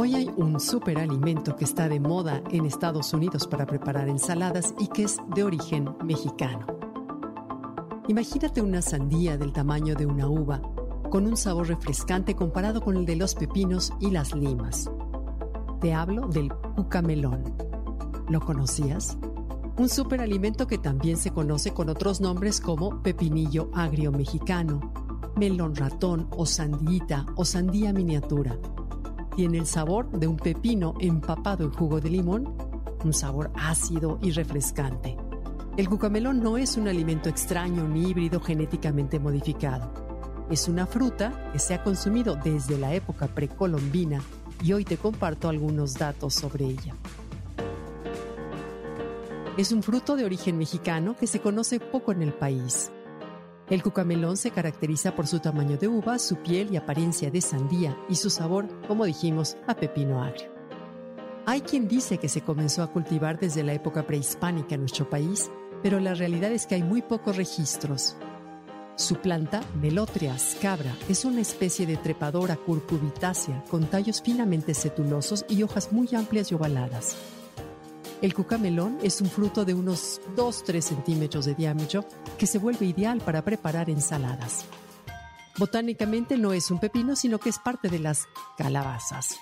Hoy hay un superalimento que está de moda en Estados Unidos para preparar ensaladas y que es de origen mexicano. Imagínate una sandía del tamaño de una uva, con un sabor refrescante comparado con el de los pepinos y las limas. Te hablo del cucamelón. ¿Lo conocías? Un superalimento que también se conoce con otros nombres como pepinillo agrio mexicano, melón ratón o sandita o sandía miniatura tiene el sabor de un pepino empapado en jugo de limón, un sabor ácido y refrescante. El cucamelón no es un alimento extraño ni híbrido genéticamente modificado. Es una fruta que se ha consumido desde la época precolombina y hoy te comparto algunos datos sobre ella. Es un fruto de origen mexicano que se conoce poco en el país. El cucamelón se caracteriza por su tamaño de uva, su piel y apariencia de sandía y su sabor, como dijimos, a pepino agrio. Hay quien dice que se comenzó a cultivar desde la época prehispánica en nuestro país, pero la realidad es que hay muy pocos registros. Su planta, Melotria scabra, es una especie de trepadora curcubitácea con tallos finamente setulosos y hojas muy amplias y ovaladas. El cucamelón es un fruto de unos 2-3 centímetros de diámetro que se vuelve ideal para preparar ensaladas. Botánicamente no es un pepino, sino que es parte de las calabazas.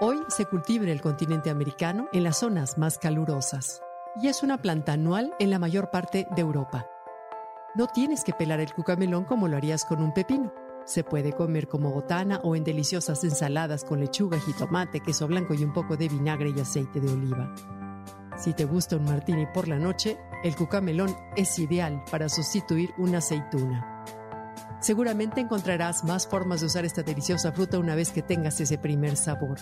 Hoy se cultiva en el continente americano en las zonas más calurosas y es una planta anual en la mayor parte de Europa. No tienes que pelar el cucamelón como lo harías con un pepino. Se puede comer como botana o en deliciosas ensaladas con lechuga, jitomate, queso blanco y un poco de vinagre y aceite de oliva. Si te gusta un martini por la noche, el cucamelón es ideal para sustituir una aceituna. Seguramente encontrarás más formas de usar esta deliciosa fruta una vez que tengas ese primer sabor.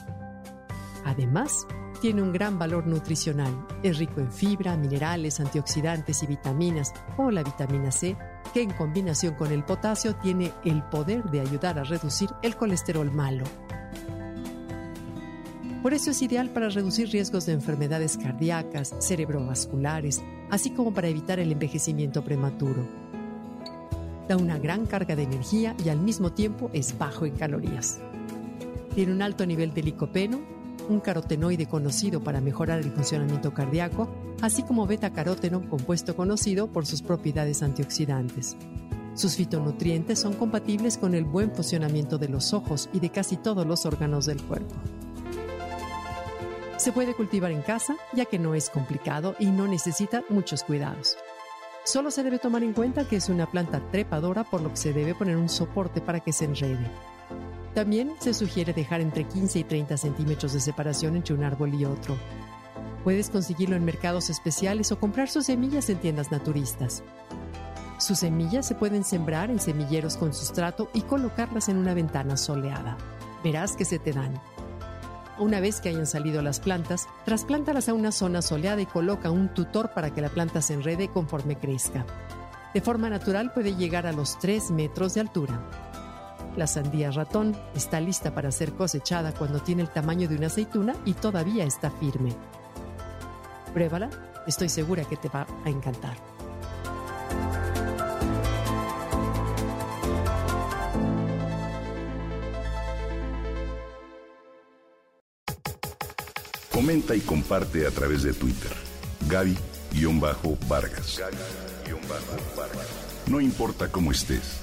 Además, tiene un gran valor nutricional. Es rico en fibra, minerales, antioxidantes y vitaminas, como la vitamina C, que en combinación con el potasio tiene el poder de ayudar a reducir el colesterol malo. Por eso es ideal para reducir riesgos de enfermedades cardíacas, cerebrovasculares, así como para evitar el envejecimiento prematuro. Da una gran carga de energía y al mismo tiempo es bajo en calorías. Tiene un alto nivel de licopeno, un carotenoide conocido para mejorar el funcionamiento cardíaco, así como beta-caróteno, compuesto conocido por sus propiedades antioxidantes. Sus fitonutrientes son compatibles con el buen funcionamiento de los ojos y de casi todos los órganos del cuerpo. Se puede cultivar en casa, ya que no es complicado y no necesita muchos cuidados. Solo se debe tomar en cuenta que es una planta trepadora, por lo que se debe poner un soporte para que se enrede. También se sugiere dejar entre 15 y 30 centímetros de separación entre un árbol y otro. Puedes conseguirlo en mercados especiales o comprar sus semillas en tiendas naturistas. Sus semillas se pueden sembrar en semilleros con sustrato y colocarlas en una ventana soleada. Verás que se te dan. Una vez que hayan salido las plantas, trasplántalas a una zona soleada y coloca un tutor para que la planta se enrede conforme crezca. De forma natural puede llegar a los 3 metros de altura. La sandía ratón está lista para ser cosechada cuando tiene el tamaño de una aceituna y todavía está firme. Pruébala, estoy segura que te va a encantar. Comenta y comparte a través de Twitter. Gaby-Vargas. Gaby-Vargas. No importa cómo estés,